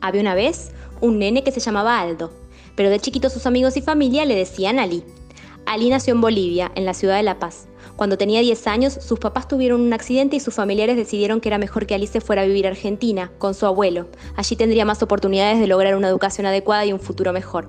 Había una vez un nene que se llamaba Aldo, pero de chiquito sus amigos y familia le decían Ali. Ali nació en Bolivia, en la ciudad de La Paz. Cuando tenía 10 años, sus papás tuvieron un accidente y sus familiares decidieron que era mejor que Ali se fuera a vivir a Argentina, con su abuelo. Allí tendría más oportunidades de lograr una educación adecuada y un futuro mejor.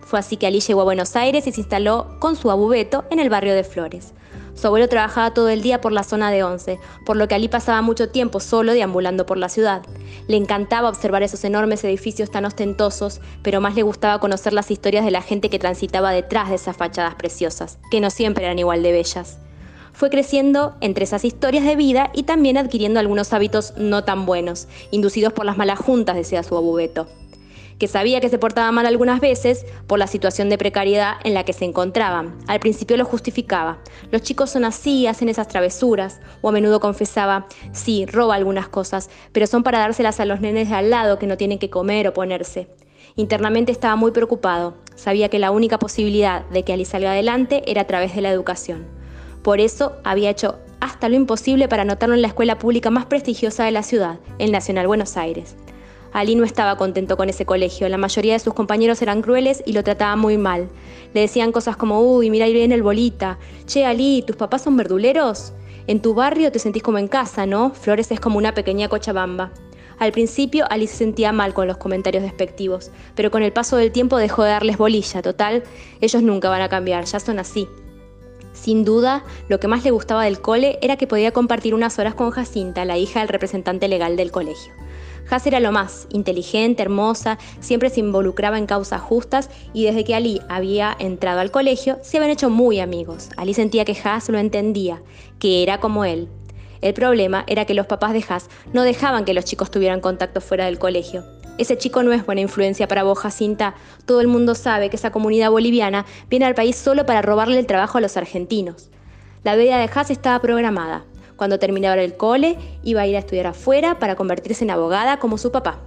Fue así que Ali llegó a Buenos Aires y se instaló con su abubeto en el barrio de Flores. Su abuelo trabajaba todo el día por la zona de Once, por lo que Ali pasaba mucho tiempo solo deambulando por la ciudad. Le encantaba observar esos enormes edificios tan ostentosos, pero más le gustaba conocer las historias de la gente que transitaba detrás de esas fachadas preciosas, que no siempre eran igual de bellas. Fue creciendo entre esas historias de vida y también adquiriendo algunos hábitos no tan buenos, inducidos por las malas juntas, decía su abubeto que sabía que se portaba mal algunas veces por la situación de precariedad en la que se encontraban. Al principio lo justificaba. Los chicos son así, hacen esas travesuras. O a menudo confesaba, sí, roba algunas cosas, pero son para dárselas a los nenes de al lado que no tienen que comer o ponerse. Internamente estaba muy preocupado. Sabía que la única posibilidad de que Ali salga adelante era a través de la educación. Por eso había hecho hasta lo imposible para anotarlo en la escuela pública más prestigiosa de la ciudad, el Nacional Buenos Aires. Ali no estaba contento con ese colegio. La mayoría de sus compañeros eran crueles y lo trataban muy mal. Le decían cosas como, uy, mira ahí viene el bolita. Che, Ali, ¿tus papás son verduleros? En tu barrio te sentís como en casa, ¿no? Flores es como una pequeña cochabamba. Al principio Ali se sentía mal con los comentarios despectivos, pero con el paso del tiempo dejó de darles bolilla. Total, ellos nunca van a cambiar, ya son así. Sin duda, lo que más le gustaba del cole era que podía compartir unas horas con Jacinta, la hija del representante legal del colegio. Haas era lo más, inteligente, hermosa, siempre se involucraba en causas justas y desde que Ali había entrado al colegio se habían hecho muy amigos. Ali sentía que Haas lo entendía, que era como él. El problema era que los papás de Haas no dejaban que los chicos tuvieran contacto fuera del colegio. Ese chico no es buena influencia para vos, Jacinta. Todo el mundo sabe que esa comunidad boliviana viene al país solo para robarle el trabajo a los argentinos. La vida de Haas estaba programada. Cuando terminara el cole, iba a ir a estudiar afuera para convertirse en abogada como su papá.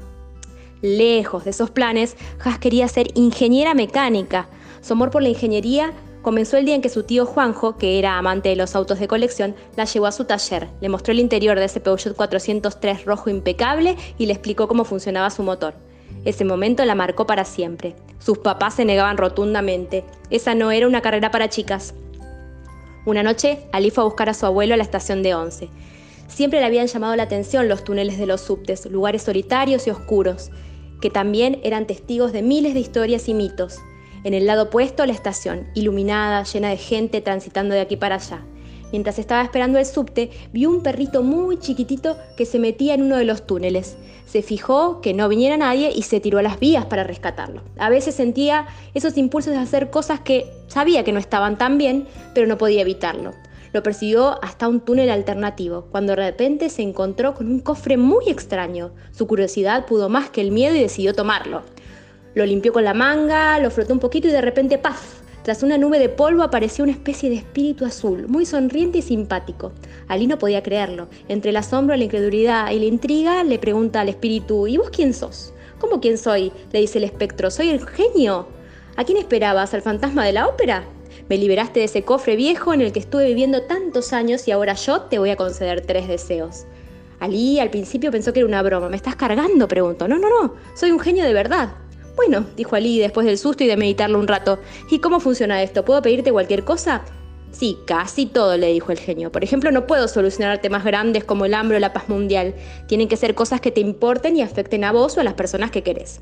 Lejos de esos planes, Haas quería ser ingeniera mecánica. Su amor por la ingeniería comenzó el día en que su tío Juanjo, que era amante de los autos de colección, la llevó a su taller, le mostró el interior de ese Peugeot 403 rojo impecable y le explicó cómo funcionaba su motor. Ese momento la marcó para siempre. Sus papás se negaban rotundamente. Esa no era una carrera para chicas. Una noche, Ali fue a buscar a su abuelo a la estación de Once. Siempre le habían llamado la atención los túneles de los subtes, lugares solitarios y oscuros, que también eran testigos de miles de historias y mitos. En el lado opuesto, la estación, iluminada, llena de gente transitando de aquí para allá. Mientras estaba esperando el subte, vio un perrito muy chiquitito que se metía en uno de los túneles. Se fijó que no viniera nadie y se tiró a las vías para rescatarlo. A veces sentía esos impulsos de hacer cosas que sabía que no estaban tan bien, pero no podía evitarlo. Lo persiguió hasta un túnel alternativo, cuando de repente se encontró con un cofre muy extraño. Su curiosidad pudo más que el miedo y decidió tomarlo. Lo limpió con la manga, lo frotó un poquito y de repente ¡paf! Tras una nube de polvo apareció una especie de espíritu azul, muy sonriente y simpático. Ali no podía creerlo. Entre el asombro, la incredulidad y la intriga, le pregunta al espíritu, ¿y vos quién sos? ¿Cómo quién soy? le dice el espectro, soy el genio. ¿A quién esperabas? ¿Al fantasma de la ópera? Me liberaste de ese cofre viejo en el que estuve viviendo tantos años y ahora yo te voy a conceder tres deseos. Ali al principio pensó que era una broma. ¿Me estás cargando? preguntó. No, no, no. Soy un genio de verdad. Bueno, dijo Ali después del susto y de meditarlo un rato. ¿Y cómo funciona esto? ¿Puedo pedirte cualquier cosa? Sí, casi todo, le dijo el genio. Por ejemplo, no puedo solucionar temas grandes como el hambre o la paz mundial. Tienen que ser cosas que te importen y afecten a vos o a las personas que querés.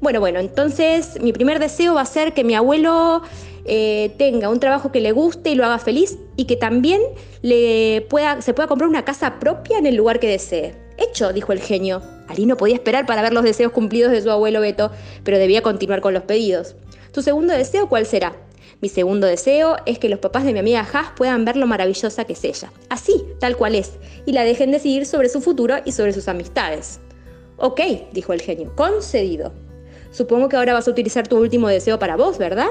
Bueno, bueno, entonces mi primer deseo va a ser que mi abuelo eh, tenga un trabajo que le guste y lo haga feliz y que también le pueda, se pueda comprar una casa propia en el lugar que desee. Hecho, dijo el genio. Ali no podía esperar para ver los deseos cumplidos de su abuelo Beto, pero debía continuar con los pedidos. ¿Tu segundo deseo cuál será? Mi segundo deseo es que los papás de mi amiga Haas puedan ver lo maravillosa que es ella, así, tal cual es, y la dejen decidir sobre su futuro y sobre sus amistades. Ok, dijo el genio, concedido. Supongo que ahora vas a utilizar tu último deseo para vos, ¿verdad?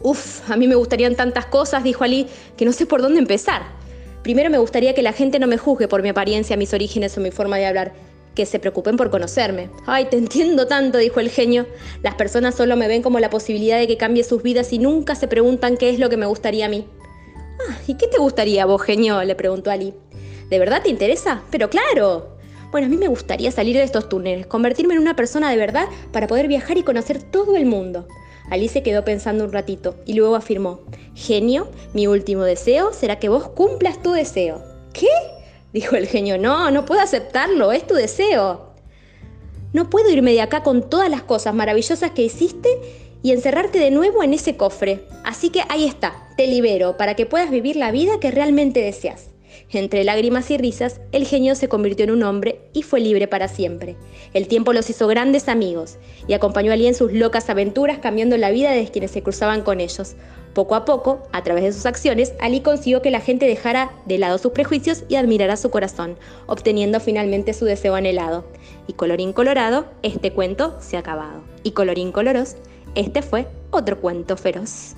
Uf, a mí me gustarían tantas cosas, dijo Ali, que no sé por dónde empezar. Primero me gustaría que la gente no me juzgue por mi apariencia, mis orígenes o mi forma de hablar que se preocupen por conocerme. Ay, te entiendo tanto, dijo el genio. Las personas solo me ven como la posibilidad de que cambie sus vidas y nunca se preguntan qué es lo que me gustaría a mí. Ah, ¿y qué te gustaría vos, genio? le preguntó Ali. ¿De verdad te interesa? Pero claro. Bueno, a mí me gustaría salir de estos túneles, convertirme en una persona de verdad para poder viajar y conocer todo el mundo. Ali se quedó pensando un ratito y luego afirmó, Genio, mi último deseo será que vos cumplas tu deseo. ¿Qué? Dijo el genio, no, no puedo aceptarlo, es tu deseo. No puedo irme de acá con todas las cosas maravillosas que hiciste y encerrarte de nuevo en ese cofre. Así que ahí está, te libero para que puedas vivir la vida que realmente deseas. Entre lágrimas y risas, el genio se convirtió en un hombre y fue libre para siempre. El tiempo los hizo grandes amigos y acompañó a Ali en sus locas aventuras cambiando la vida de quienes se cruzaban con ellos. Poco a poco, a través de sus acciones, Ali consiguió que la gente dejara de lado sus prejuicios y admirara su corazón, obteniendo finalmente su deseo anhelado. Y colorín colorado, este cuento se ha acabado. Y colorín coloros, este fue otro cuento feroz.